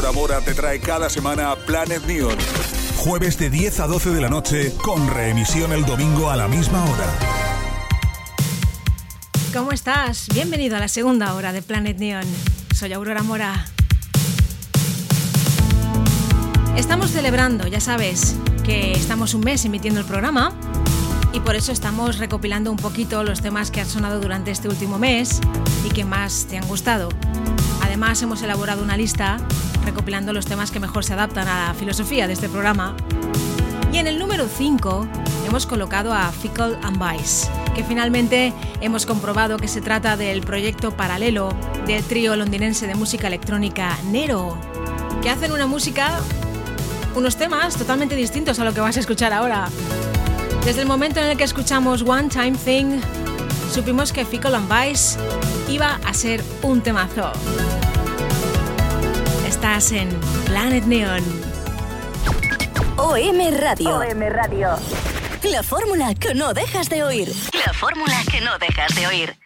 Aurora Mora te trae cada semana Planet Neon. Jueves de 10 a 12 de la noche, con reemisión el domingo a la misma hora. ¿Cómo estás? Bienvenido a la segunda hora de Planet Neon. Soy Aurora Mora. Estamos celebrando, ya sabes, que estamos un mes emitiendo el programa y por eso estamos recopilando un poquito los temas que han sonado durante este último mes y que más te han gustado. Además hemos elaborado una lista recopilando los temas que mejor se adaptan a la filosofía de este programa. Y en el número 5 hemos colocado a Fickle and Vice, que finalmente hemos comprobado que se trata del proyecto paralelo del trío londinense de música electrónica Nero, que hacen una música, unos temas totalmente distintos a lo que vas a escuchar ahora. Desde el momento en el que escuchamos One Time Thing, supimos que Fickle and Vice iba a ser un temazo. Estás en Planet Neon. OM Radio. OM Radio. La fórmula que no dejas de oír. La fórmula que no dejas de oír.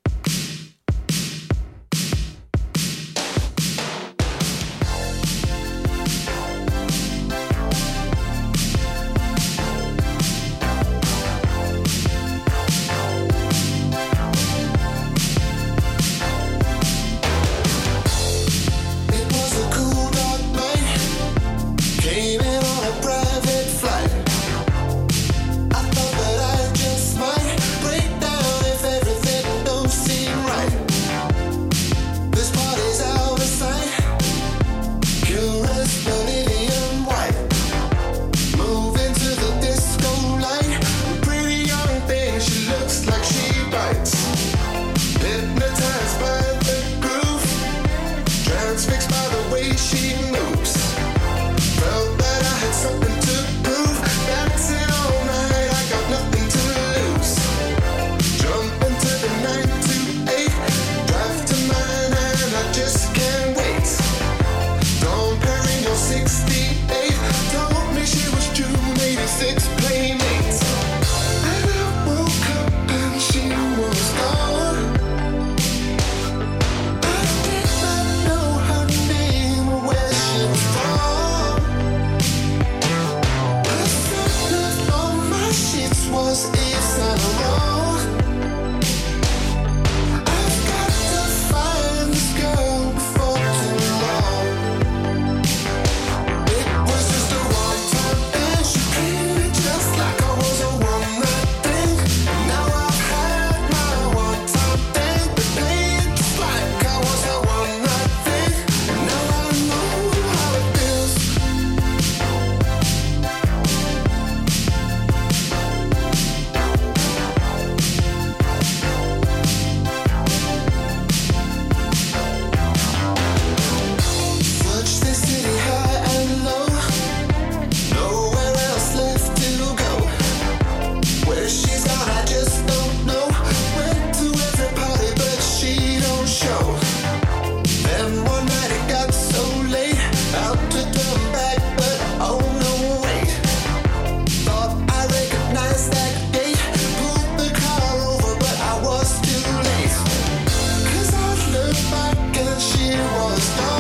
En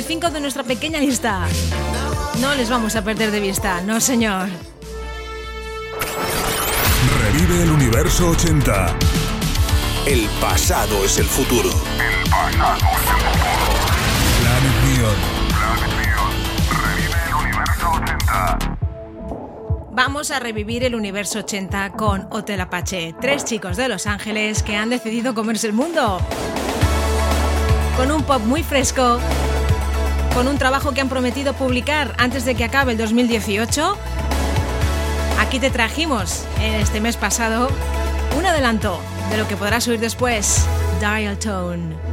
el 5 de nuestra pequeña lista. No les vamos a perder de vista, no señor. Revive el universo 80. El pasado es el futuro. El pasado es el futuro. Planet Neon. Planet Neon. Revive el universo 80. Vamos a revivir el universo 80 con Hotel Apache, tres chicos de Los Ángeles que han decidido comerse el mundo con un pop muy fresco, con un trabajo que han prometido publicar antes de que acabe el 2018. Aquí te trajimos en este mes pasado un adelanto de lo que podrás oír después, Dial Tone.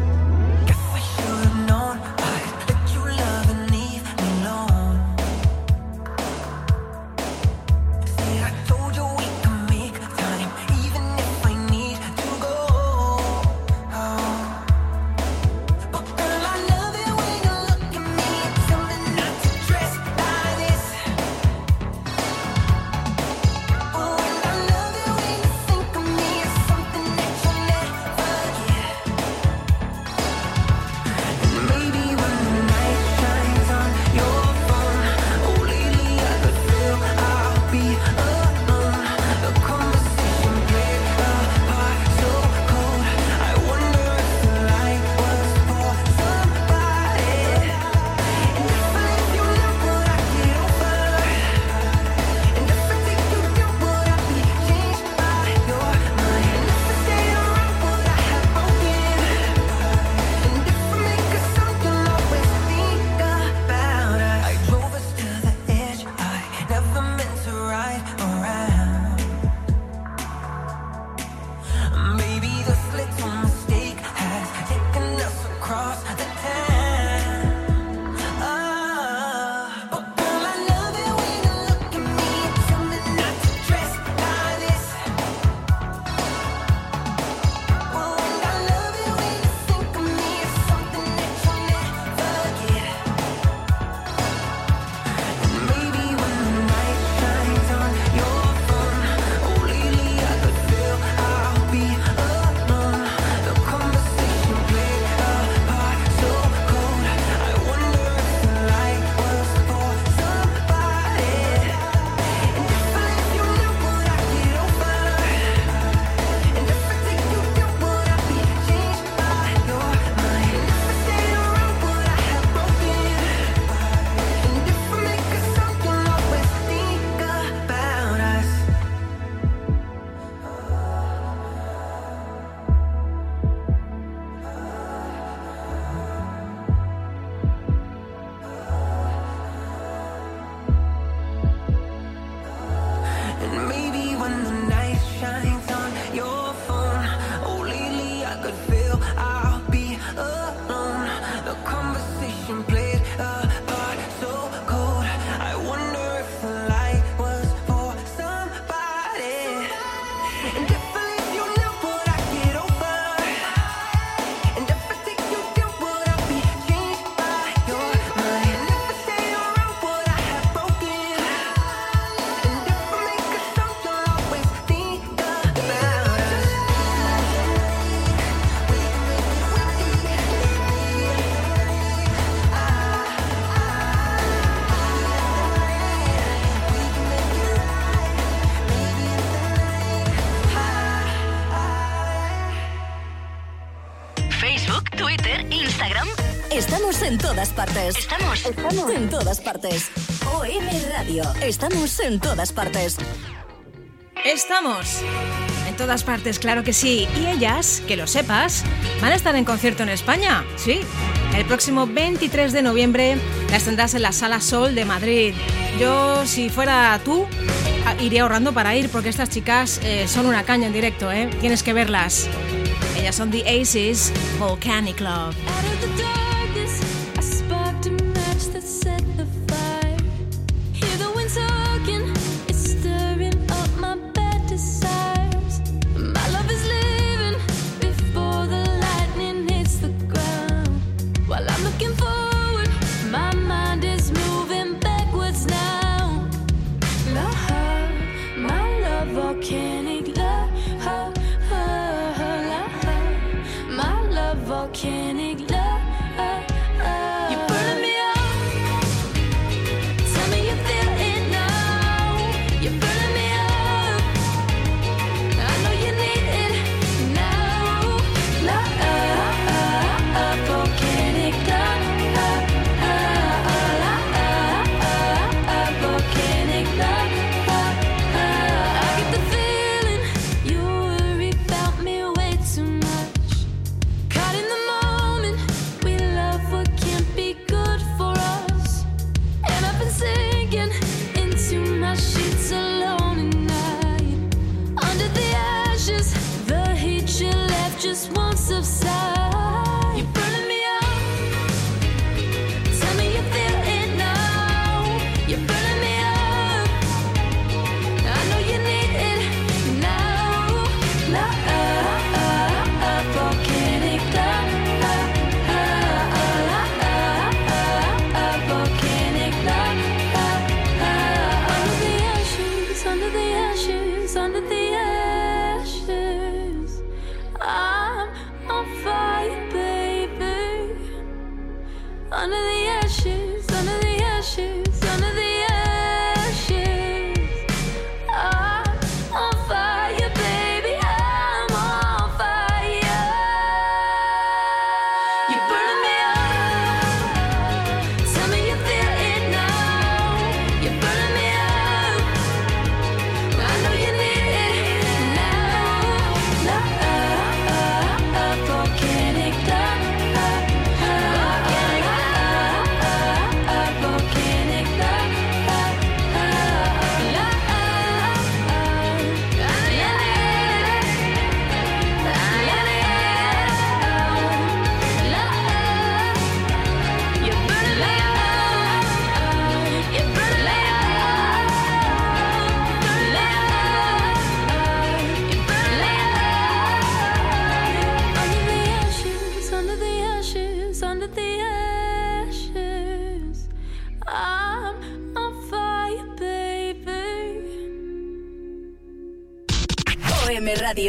Estamos. Estamos en todas partes. OM Radio. Estamos en todas partes. Estamos en todas partes, claro que sí. Y ellas, que lo sepas, van a estar en concierto en España. Sí. El próximo 23 de noviembre las tendrás en la Sala Sol de Madrid. Yo, si fuera tú, iría ahorrando para ir porque estas chicas eh, son una caña en directo, ¿eh? Tienes que verlas. Ellas son The Aces Volcanic Love. volcanic love OM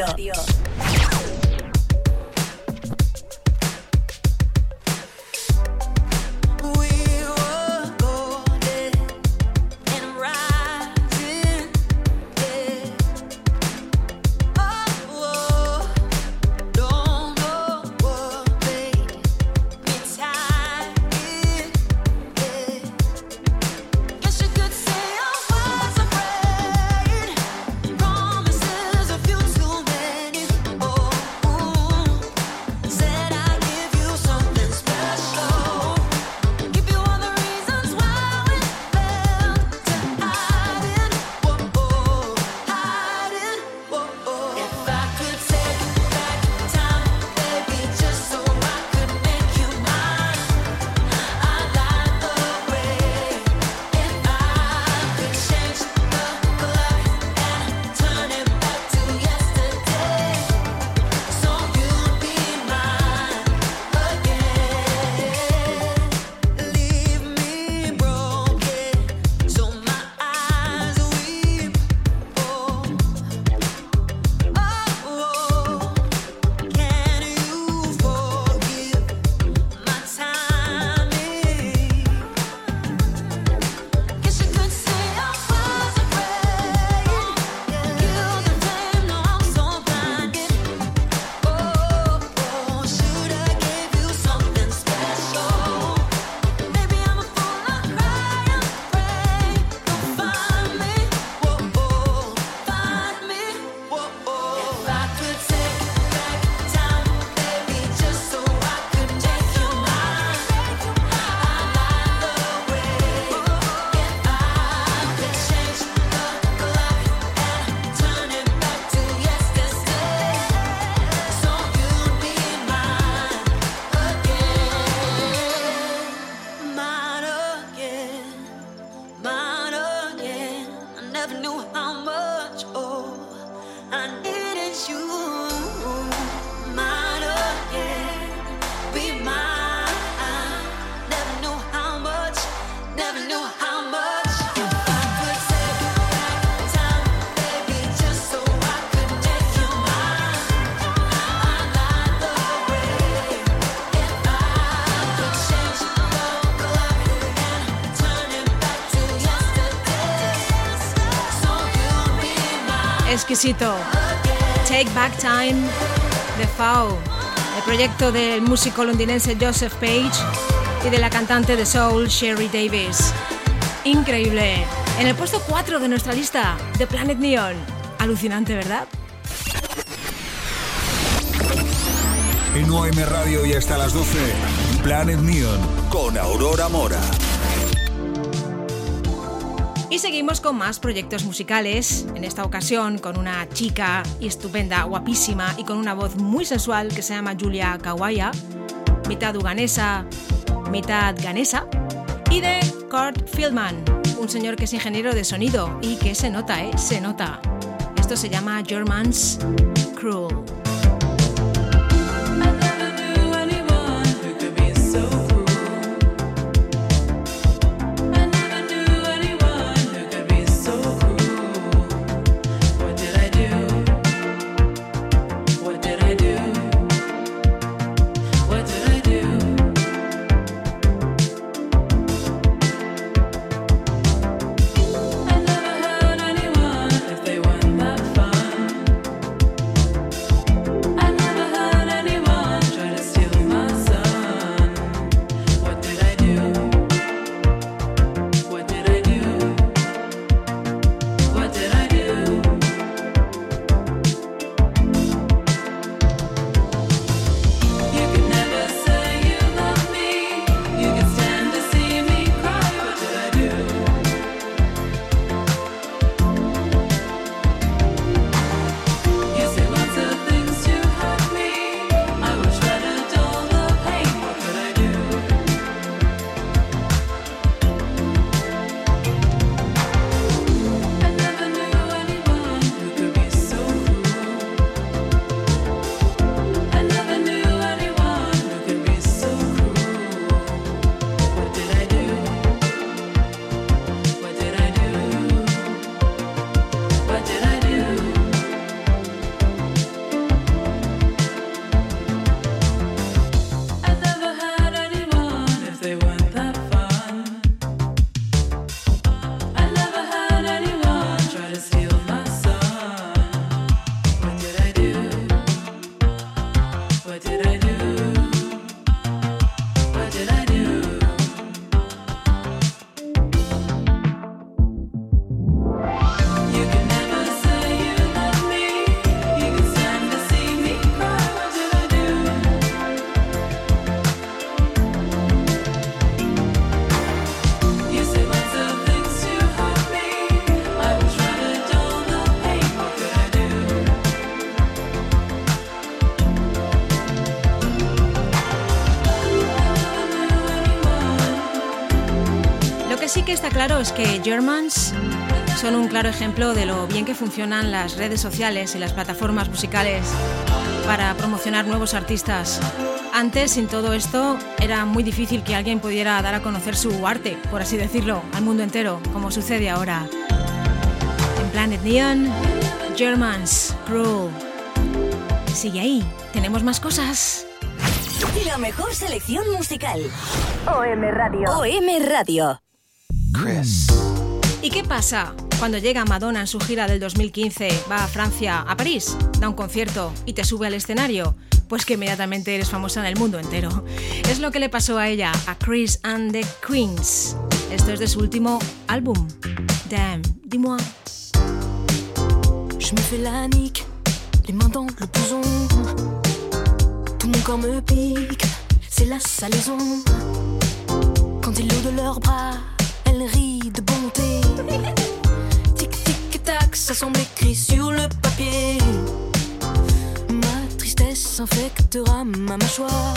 Radio. Exquisito. Take Back Time de Fau, el proyecto del músico londinense Joseph Page y de la cantante de soul Sherry Davis. Increíble. En el puesto 4 de nuestra lista, The Planet Neon. Alucinante, ¿verdad? En OM Radio y hasta las 12, Planet Neon con Aurora Mora. Y seguimos con más proyectos musicales, en esta ocasión con una chica estupenda, guapísima y con una voz muy sensual que se llama Julia Kawaya, mitad uganesa, mitad ganesa, y de Kurt Fieldman, un señor que es ingeniero de sonido y que se nota, ¿eh? Se nota. Esto se llama Germans Cruel. Está claro es que Germans son un claro ejemplo de lo bien que funcionan las redes sociales y las plataformas musicales para promocionar nuevos artistas. Antes, sin todo esto, era muy difícil que alguien pudiera dar a conocer su arte, por así decirlo, al mundo entero, como sucede ahora. En Planet Neon, Germans, Cruel. Sigue ahí, tenemos más cosas. La mejor selección musical. OM Radio. OM Radio. Chris. ¿Y qué pasa cuando llega Madonna en su gira del 2015, va a Francia, a París, da un concierto y te sube al escenario? Pues que inmediatamente eres famosa en el mundo entero. Es lo que le pasó a ella, a Chris and the Queens. Esto es de su último álbum. Damn, dis-moi. Je me fais la nique, les mains dans le blouson. Tout mon corps me pique, c'est la salaison. Quand ils l'eau de leurs bras, elle rit de bonté. Tic tic tac, ça semble écrit sur le papier. Ma tristesse infectera ma mâchoire.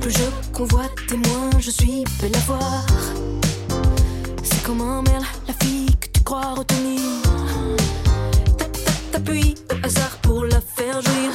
Plus je convoite et moins je suis belle à voir. C'est comme un merle, la fille que tu crois retenir. T'appuies au hasard pour la faire jouir.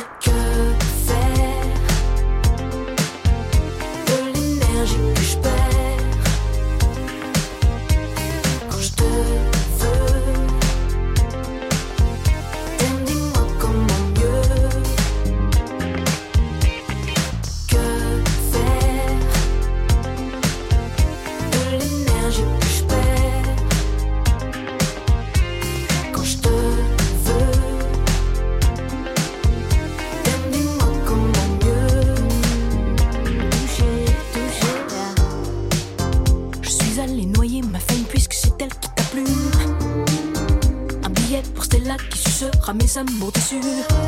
身無敵手。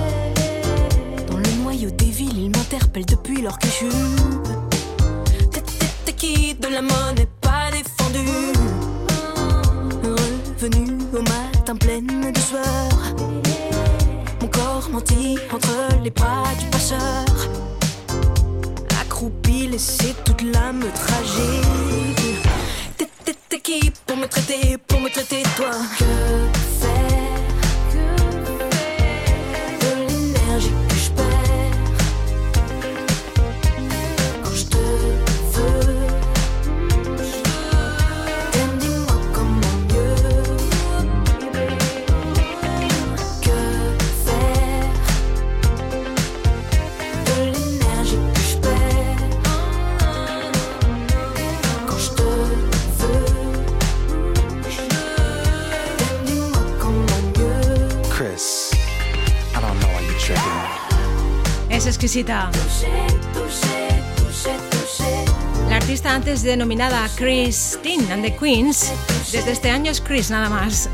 La artista antes denominada Christine and the Queens, desde este año es Chris nada más.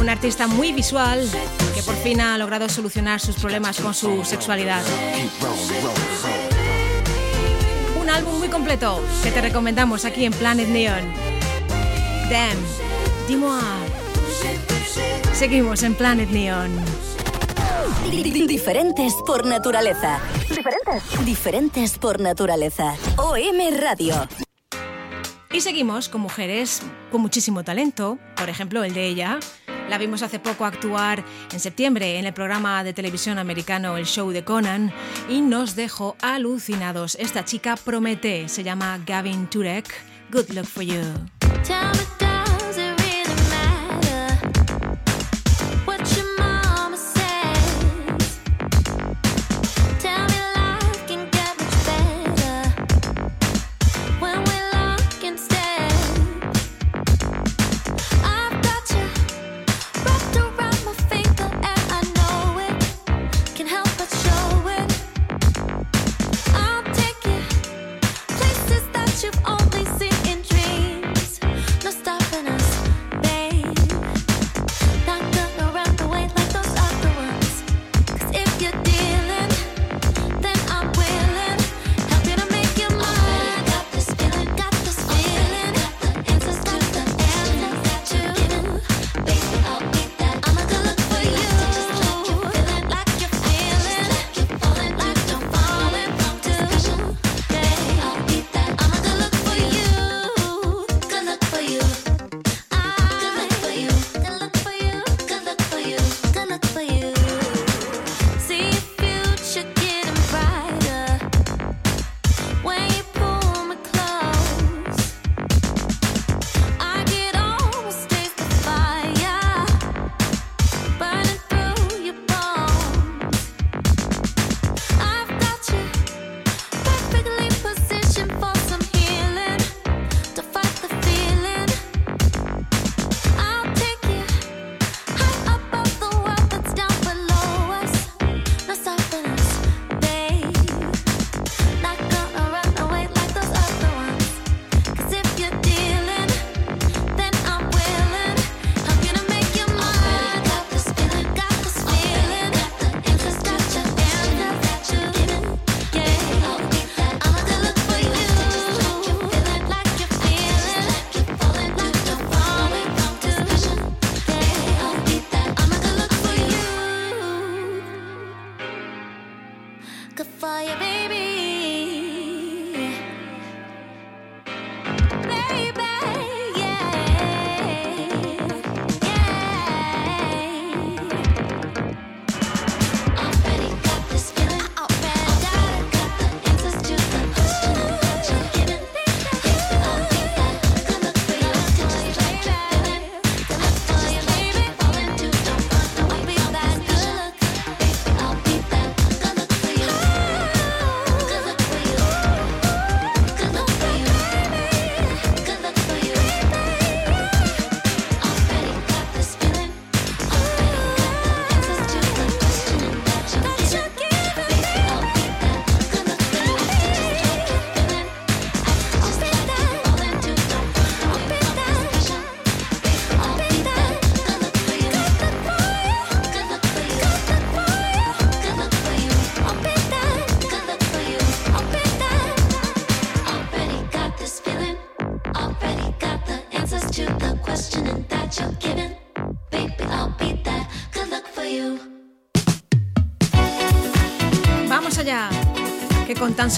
Una artista muy visual que por fin ha logrado solucionar sus problemas con su sexualidad. Un álbum muy completo que te recomendamos aquí en Planet Neon. Damn, dis-moi. Seguimos en Planet Neon. Di- Diferentes por naturaleza. Diferentes. Diferentes por naturaleza. OM Radio. Y seguimos con mujeres con muchísimo talento, por ejemplo el de ella. La vimos hace poco actuar en septiembre en el programa de televisión americano El Show de Conan y nos dejó alucinados. Esta chica promete, se llama Gavin Turek. Good luck for you.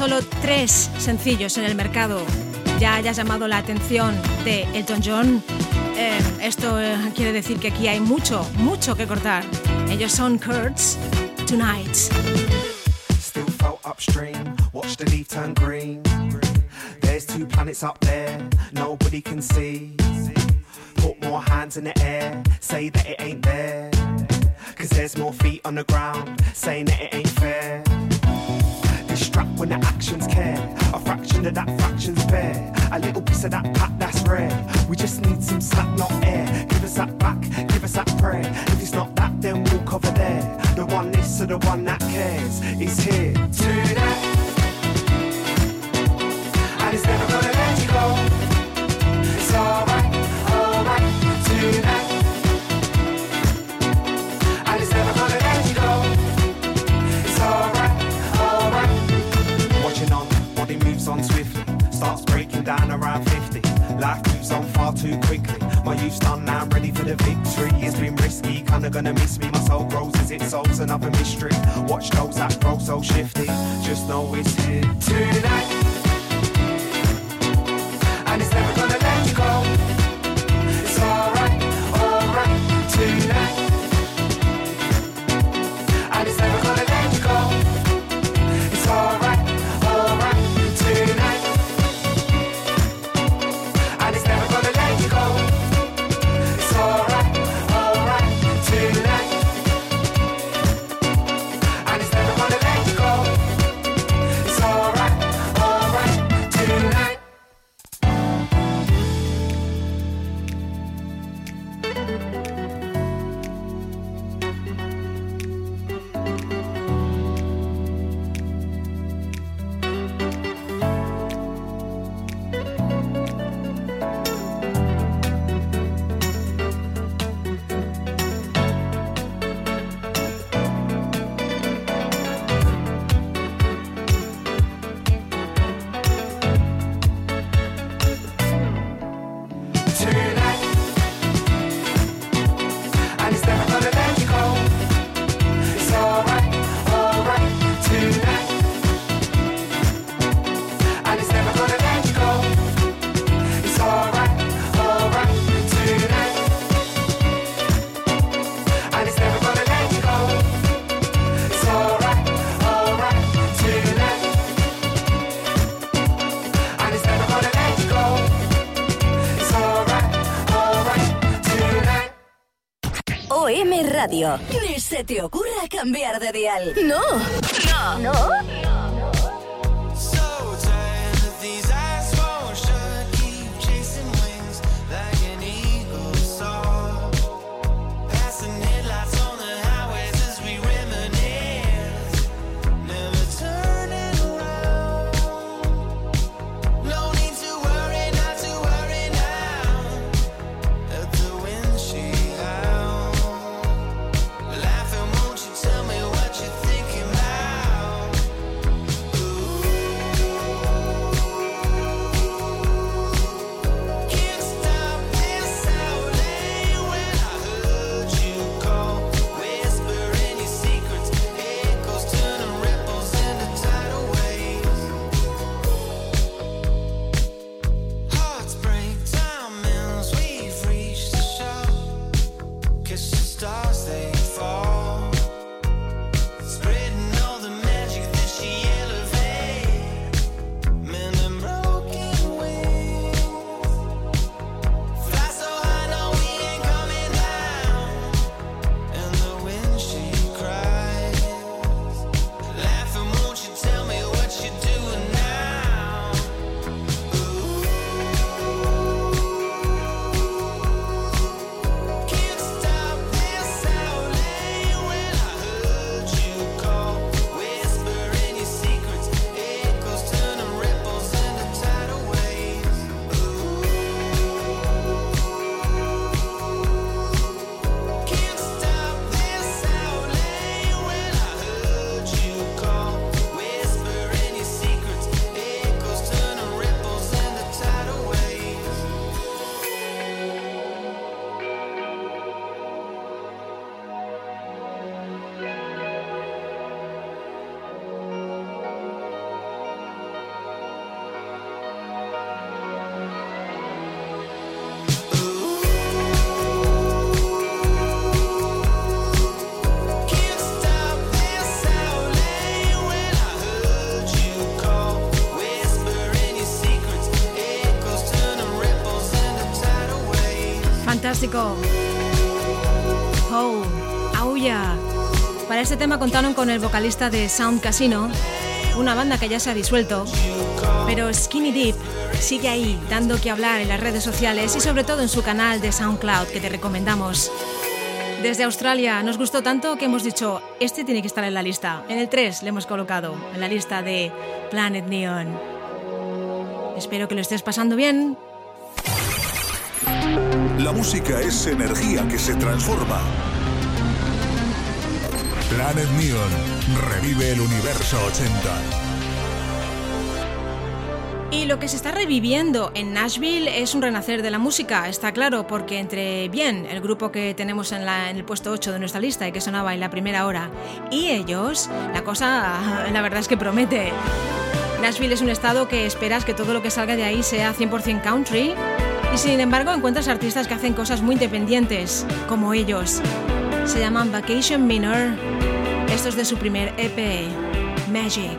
Solo tres sencillos en el mercado ya hayas llamado la atención de Elton John. Eh, esto eh, quiere decir que aquí hay mucho, mucho que cortar. Ellos son Kurtz Tonight. Still felt upstream, watch the leaf turn green. There's two planets up there, nobody can see. Put more hands in the air, say that it ain't there. Cause there's more feet on the ground, saying that it ain't fair. When the actions care, a fraction of that fraction's bare. A little piece of that pack that's rare. We just need some slack, not air. Give us that back, give us that prayer. If it's not that, then we'll cover there. The one this or the one that cares is here tonight. And it's never gonna let you go. It's alright, alright tonight. Around 50. Life moves on far too quickly. My youth's done now, I'm ready for the victory. It's been risky, kinda gonna miss me. My soul grows as it solves another mystery. Watch those that grow so shifty. Just know it's here tonight. Radio. Ni se te ocurra cambiar de dial. No. No. No. Oh, auya. Para este tema contaron con el vocalista de Sound Casino, una banda que ya se ha disuelto, pero Skinny Deep sigue ahí, dando que hablar en las redes sociales y sobre todo en su canal de SoundCloud que te recomendamos. Desde Australia nos gustó tanto que hemos dicho, este tiene que estar en la lista. En el 3 le hemos colocado, en la lista de Planet Neon. Espero que lo estés pasando bien. La música es energía que se transforma. Planet Neon revive el universo 80. Y lo que se está reviviendo en Nashville es un renacer de la música, está claro, porque entre bien, el grupo que tenemos en, en el puesto 8 de nuestra lista y que sonaba en la primera hora, y ellos, la cosa, la verdad es que promete. Nashville es un estado que esperas que todo lo que salga de ahí sea 100% country, y sin embargo encuentras artistas que hacen cosas muy independientes, como ellos. Se llaman Vacation Minor. Esto es de su primer EP, Magic.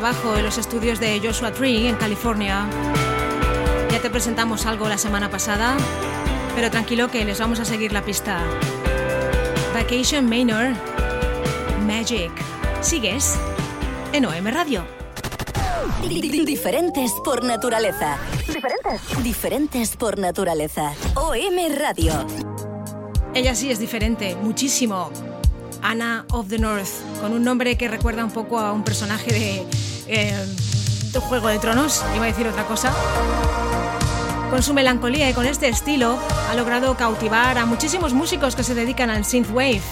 Trabajo en los estudios de Joshua Tree en California. Ya te presentamos algo la semana pasada, pero tranquilo que les vamos a seguir la pista. Vacation Manor Magic. Sigues en OM Radio. Di- Diferentes por naturaleza. Diferentes. Diferentes por naturaleza. OM Radio. Ella sí es diferente, muchísimo. Anna of the North, con un nombre que recuerda un poco a un personaje de, eh, Juego de Tronos, iba a decir otra cosa. Con su melancolía y con este estilo ha logrado cautivar a muchísimos músicos que se dedican al synthwave.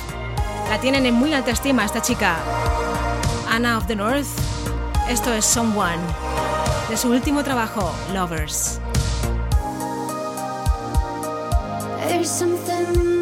La tienen en muy alta estima esta chica. Anna of the North, esto es Someone, de su último trabajo, Lovers. There's something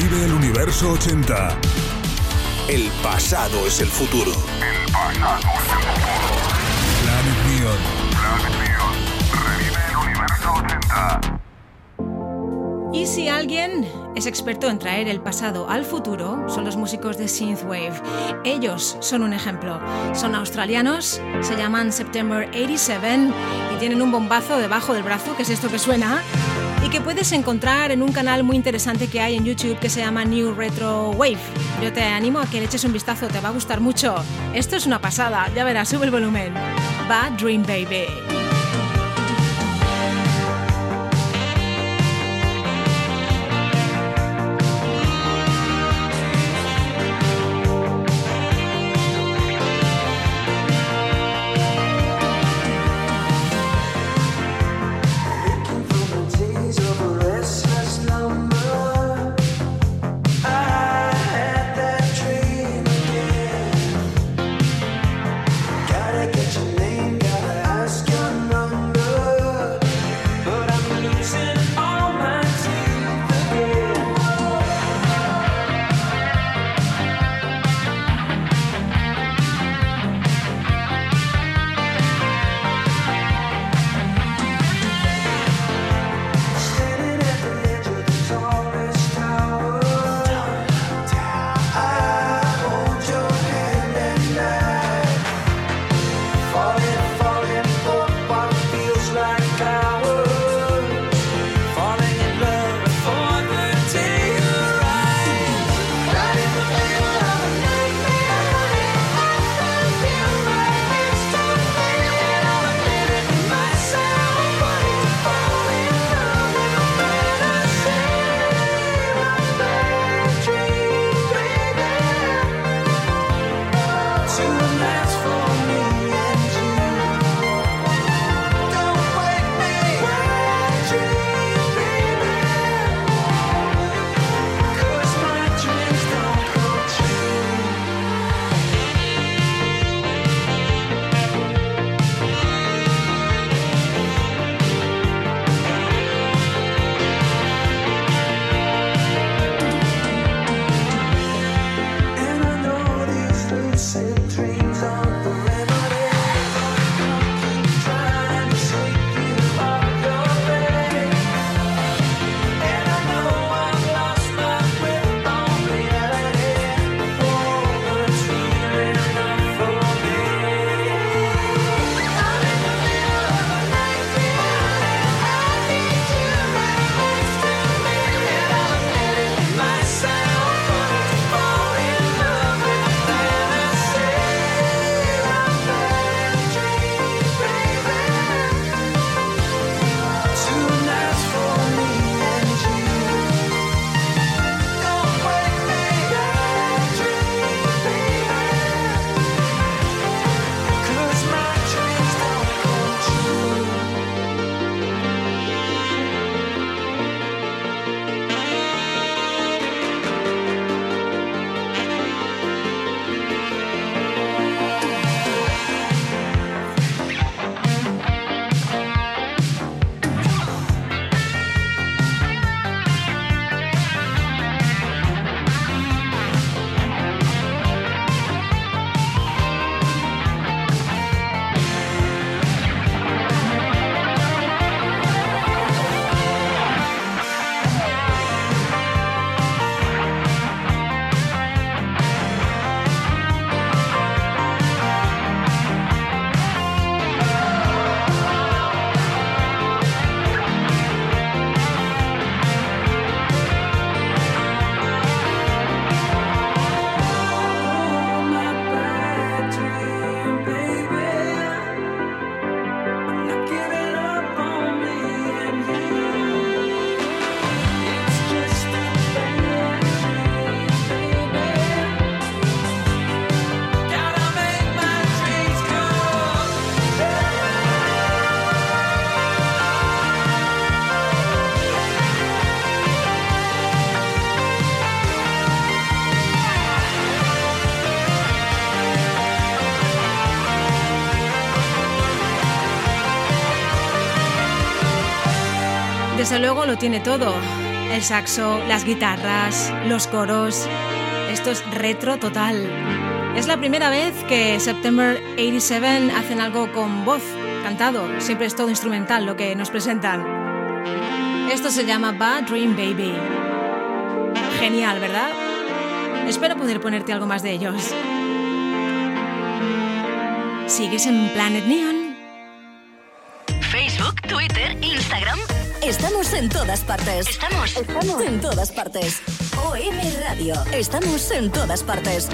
Revive el universo 80. El pasado es el futuro. El pasado es el futuro. Planet Neon. Planet Neon. Revive el universo 80. Y si alguien es experto en traer el pasado al futuro, son los músicos de Synthwave. Ellos son un ejemplo. Son australianos, se llaman September 87 y tienen un bombazo debajo del brazo, que es esto que suena, y que puedes encontrar en un canal muy interesante que hay en YouTube que se llama New Retro Wave. Yo te animo a que le eches un vistazo, te va a gustar mucho. Esto es una pasada, ya verás, sube el volumen. Bad Dream Baby. Luego lo tiene todo. El saxo, las guitarras, los coros. Esto es retro total. Es la primera vez que September 87 hacen algo con voz, cantado. Siempre es todo instrumental lo que nos presentan. Esto se llama Bad Dream Baby. Genial, ¿verdad? Espero poder ponerte algo más de ellos. ¿Sigues en Planet Neon? Estamos en todas partes. Estamos, estamos en todas partes. OM Radio. Estamos en todas partes.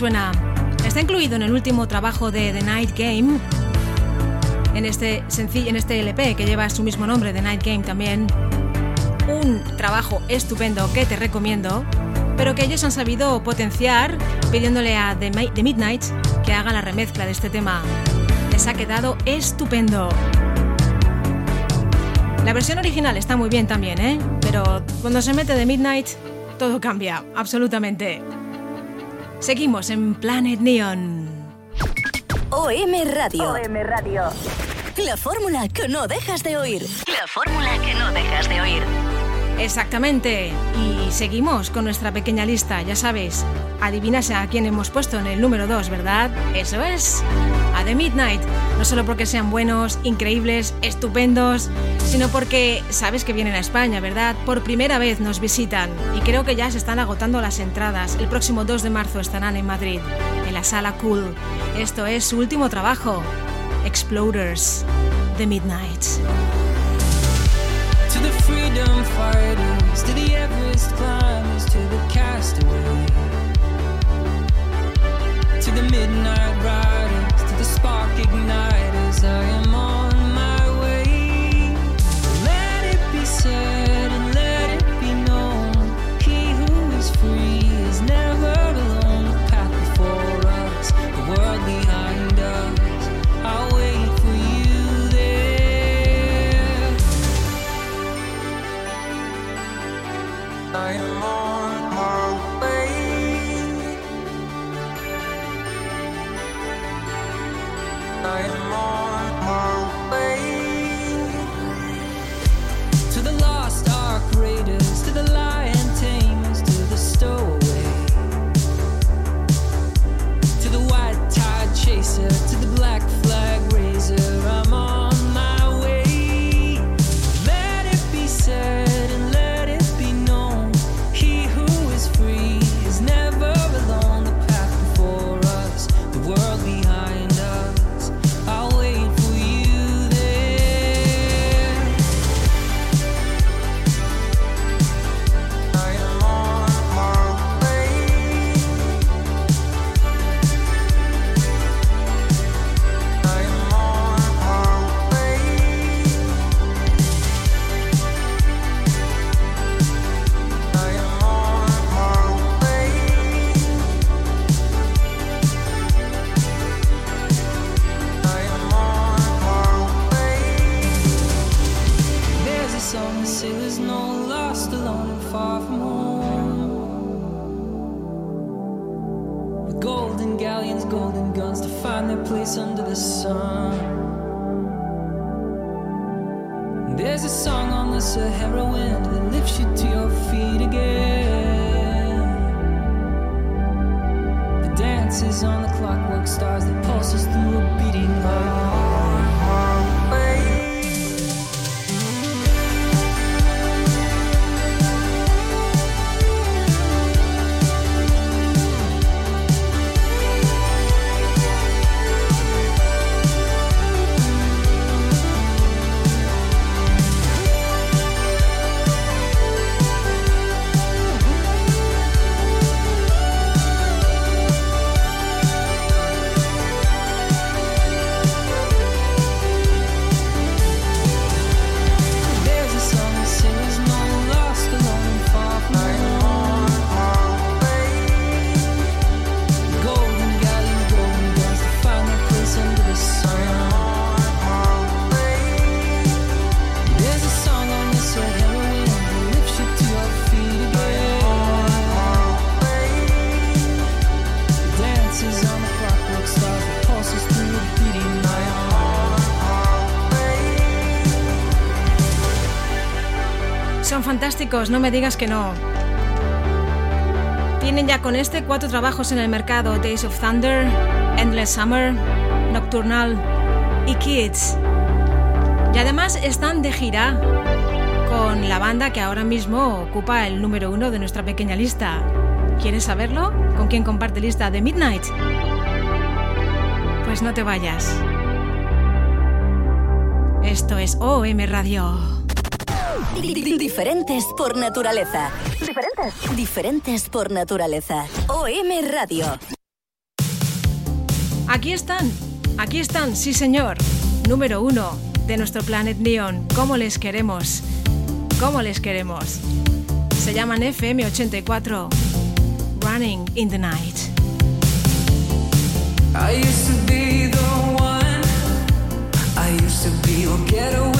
Suena. Está incluido en el último trabajo de The Night Game. En este en este LP que lleva su mismo nombre, The Night Game también. Un trabajo estupendo que te recomiendo, pero que ellos han sabido potenciar pidiéndole a The, The Midnight que haga la remezcla de este tema. Les ha quedado estupendo. La versión original está muy bien también, ¿eh? Pero cuando se mete The Midnight, todo cambia, absolutamente. Seguimos en Planet Neon. OM Radio. OM Radio. La fórmula que no dejas de oír. La fórmula que no dejas de oír. Exactamente. Y seguimos con nuestra pequeña lista, ya sabes. Adivinas a quién hemos puesto en el número 2, ¿verdad? Eso es. A The Midnight. No solo porque sean buenos, increíbles, estupendos, sino porque sabes que vienen a España, ¿verdad? Por primera vez nos visitan y creo que ya se están agotando las entradas. El próximo 2 de marzo estarán en Madrid, en la sala Cool. Esto es su último trabajo. Exploders. The Midnight. Freedom fighters, to the Everest climbers, to the castaway, to the midnight riders, to the spark igniters, I am on Fantásticos, no me digas que no. Tienen ya con este cuatro trabajos en el mercado: Days of Thunder, Endless Summer, Nocturnal y Kids. Y además están de gira con la banda que ahora mismo ocupa el número uno de nuestra pequeña lista. ¿Quieres saberlo? ¿Con quién comparte lista de Midnight? Pues no te vayas. Esto es OM Radio. Diferentes por naturaleza. Diferentes. Diferentes por naturaleza. OM Radio. Aquí están. Aquí están, sí señor. Número uno de nuestro Planet Neon. ¿Cómo les queremos? ¿Cómo les queremos? Se llaman FM84. Running in the night. I used to be the one. I used to be your getaway.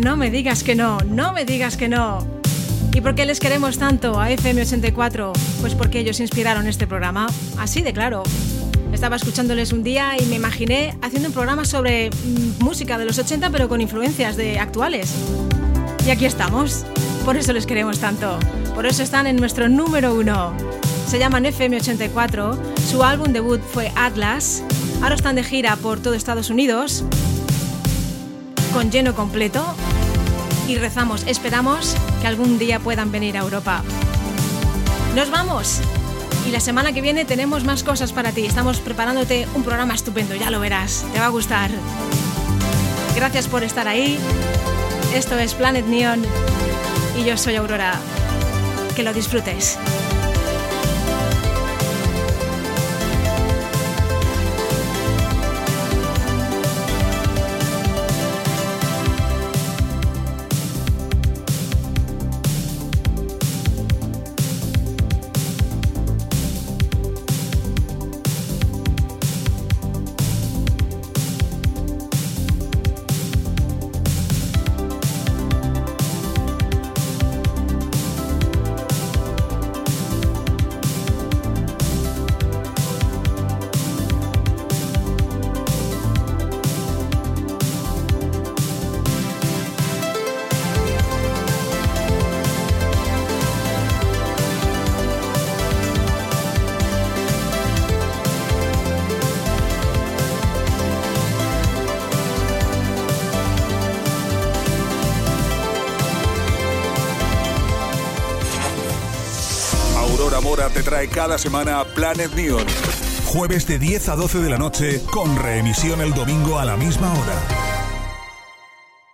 No me digas que no, no me digas que no. ¿Y por qué les queremos tanto a FM84? Pues porque ellos inspiraron este programa, así de claro. Estaba escuchándoles un día y me imaginé haciendo un programa sobre mm, música de los 80 pero con influencias de actuales. Y aquí estamos. Por eso les queremos tanto. Por eso están en nuestro número uno. Se llaman FM84. Su álbum debut fue Atlas. Ahora están de gira por todo Estados Unidos con lleno completo, y rezamos, esperamos que algún día puedan venir a Europa. Nos vamos. Y la semana que viene tenemos más cosas para ti. Estamos preparándote un programa estupendo, ya lo verás, te va a gustar. Gracias por estar ahí. Esto es Planet Neon y yo soy Aurora. Que lo disfrutes. Cada semana Planet Neon. Jueves de 10 a 12 de la noche, con reemisión el domingo a la misma hora.